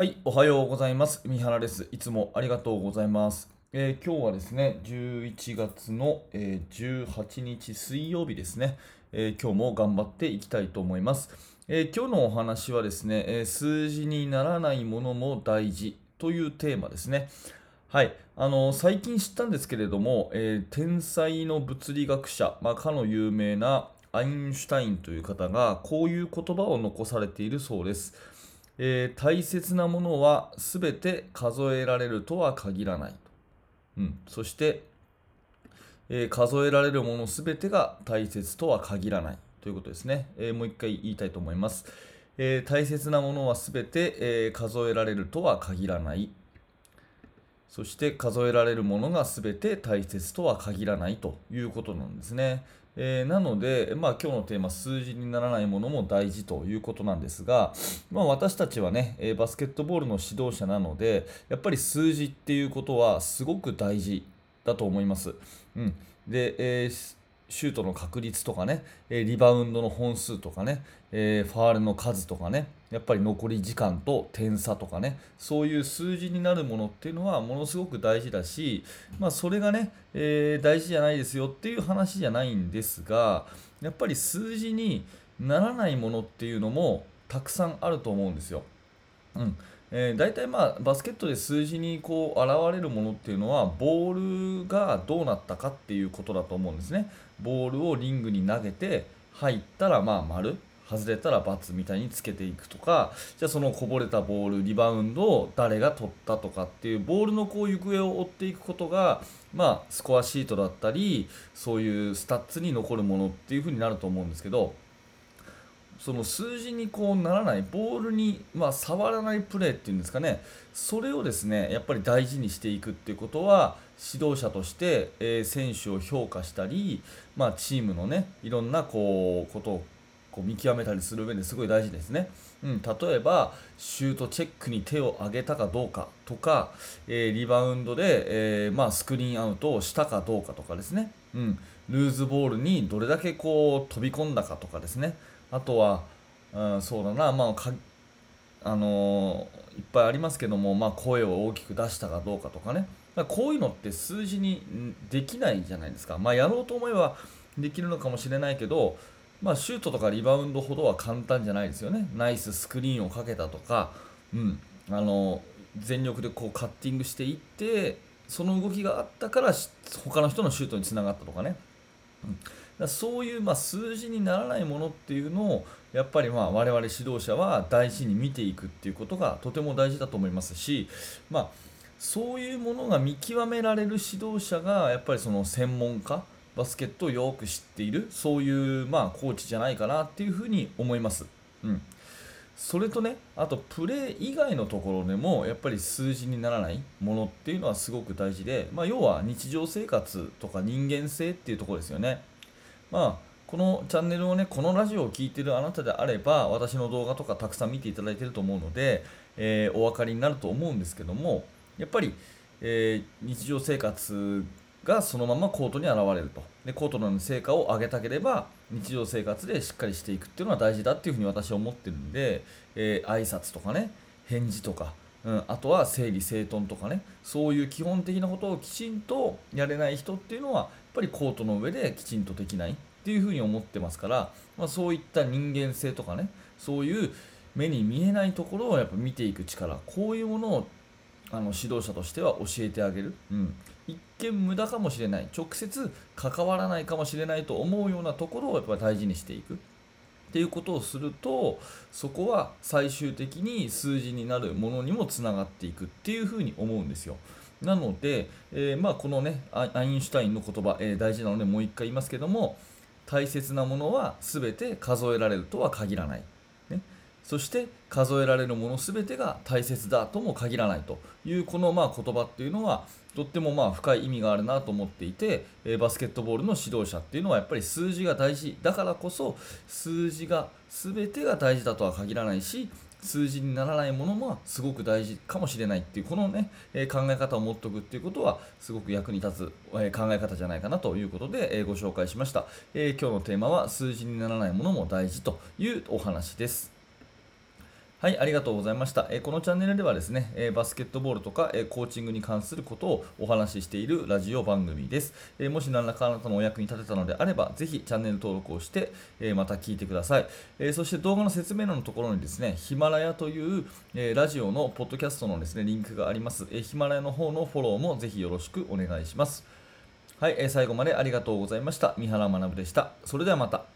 はい、おはようございます。三原です。いつもありがとうございます。えー今日はですね、11月の、えー18日水曜日ですね、えー今日も頑張っていきたいと思います。え今日のお話はですね、え数字にならないものも大事というテーマですね。はい、あの最近知ったんですけれども、え天才の物理学者、まあ、かの有名なアインシュタインという方がこういう言葉を残されているそうです。えー大切なものは全て数えられるとは限らないと、うん、そして、えー数えられるもの全てが大切とは限らないということですね、えーもう一回言いたいと思います、え大切なものは全て、え数えられるとは限らない。そして数えられるものが全て大切とは限らないということなんですね。えーなので、まあ、今日のテーマ、数字にならないものも大事ということなんですが、まあ、私たちはね、えーバスケットボールの指導者なので、やっぱり数字っていうことはすごく大事だと思います。うん、で、えーシュートの確率とかね、えリバウンドの本数とかね、えファールの数とかね、やっぱり残り時間と点差とかね、そういう数字になるものっていうのはものすごく大事だし、まあ、それがね、えー大事じゃないですよっていう話じゃないんですが、やっぱり数字にならないものっていうのもたくさんあると思うんですよ。うんえー、大体まあバスケットで数字にこう現れるものっていうのはボールがどうなったかっていうことだと思うんですね。ボールをリングに投げて入ったらまあ丸外れたら×みたいにつけていくとかじゃあそのこぼれたボールリバウンドを誰が取ったとかっていうボールのこう行方を追っていくことがまあスコアシートだったりそういうスタッツに残るものっていうふうになると思うんですけどその数字にこうならないボールに、まあ、触らないプレーっていうんですかね。それをですねやっぱり大事にしていくっていうことは指導者として、えー選手を評価したり、まあ、チームのねいろんなこうことをこう見極めたりする上ですごい大事ですね、うん、例えばシュートチェックに手を挙げたかどうかとか、えーリバウンドで、えーまあ、スクリーンアウトをしたかどうかとかですね、うん、ルーズボールにどれだけこう飛び込んだかとかですね。あとは、うん、そうだな、まあかあのーいっぱいありますけども、まあ、声を大きく出したかどうかとかね。だからこういうのって数字にできないじゃないですか、まあ、やろうと思えばできるのかもしれないけど、まあ、シュートとかリバウンドほどは簡単じゃないですよね。ナイススクリーンをかけたとか、うん、あの全力でこうカッティングしていってその動きがあったから他の人のシュートにつながったとかね、うん、だそういうまあ数字にならないものっていうのをやっぱりまあ我々指導者は大事に見ていくっていうことがとても大事だと思いますし、まあ、そういうものが見極められる指導者がやっぱりその専門家バスケットをよく知っているそういうまあコーチじゃないかなっていうふうに思います。うんそれとね、あとプレー以外のところでもやっぱり数字にならないものっていうのはすごく大事で、まあ、要は日常生活とか人間性っていうところですよね。まあ、このチャンネルをね、このラジオを聴いてるあなたであれば、私の動画とかたくさん見ていただいてると思うので、えーお分かりになると思うんですけども、やっぱり、えー日常生活がそのままコートに現れると。で、コートの成果を上げたければ、日常生活でしっかりしていくっていうのは大事だっていうふうに私は思ってるんで、えー挨拶とかね、返事とか、うん、あとは整理整頓とかねそういう基本的なことをきちんとやれない人っていうのはぱりコートの上できちんとできないっていうふうに思ってますから、まあ、そういった人間性とかねそういう目に見えないところをやっぱ見ていく力こういうものをあの指導者としては教えてあげる、うん、一見無駄かもしれない。直接関わらないかもしれないと思うようなところをやっぱ大事にしていく。っていうことをするとそこは最終的に数字になるものにもつながっていくっていうふうに思うんですよ。なので、えーまあ、このねアインシュタインの言葉、えー大事なのでもう一回言いますけども大切なものは全て数えられるとは限らない。ね、そして数えられるもの全てが大切だとも限らないというこのまあ言葉っていうのはとってもまあ深い意味があるなと思っていて、えーバスケットボールの指導者っていうのはやっぱり数字が大事だからこそ数字が全てが大事だとは限らないし数字にならないものもすごく大事かもしれないっていうこのね、え考え方を持っておくっていうことはすごく役に立つ、え考え方じゃないかなということで、えご紹介しました、え今日のテーマは数字にならないものも大事というお話です。はい、ありがとうございました。えこのチャンネルではですね、えバスケットボールとか、えコーチングに関することをお話ししているラジオ番組です。えもし何らかあなたのお役に立てたのであれば、ぜひチャンネル登録をして、えまた聞いてください、えそして動画の説明欄のところにですね、ヒマラヤという、えラジオのポッドキャストのですね、リンクがあります。えヒマラヤの方のフォローもぜひよろしくお願いします。はい、え最後までありがとうございました。三原学でした。それではまた。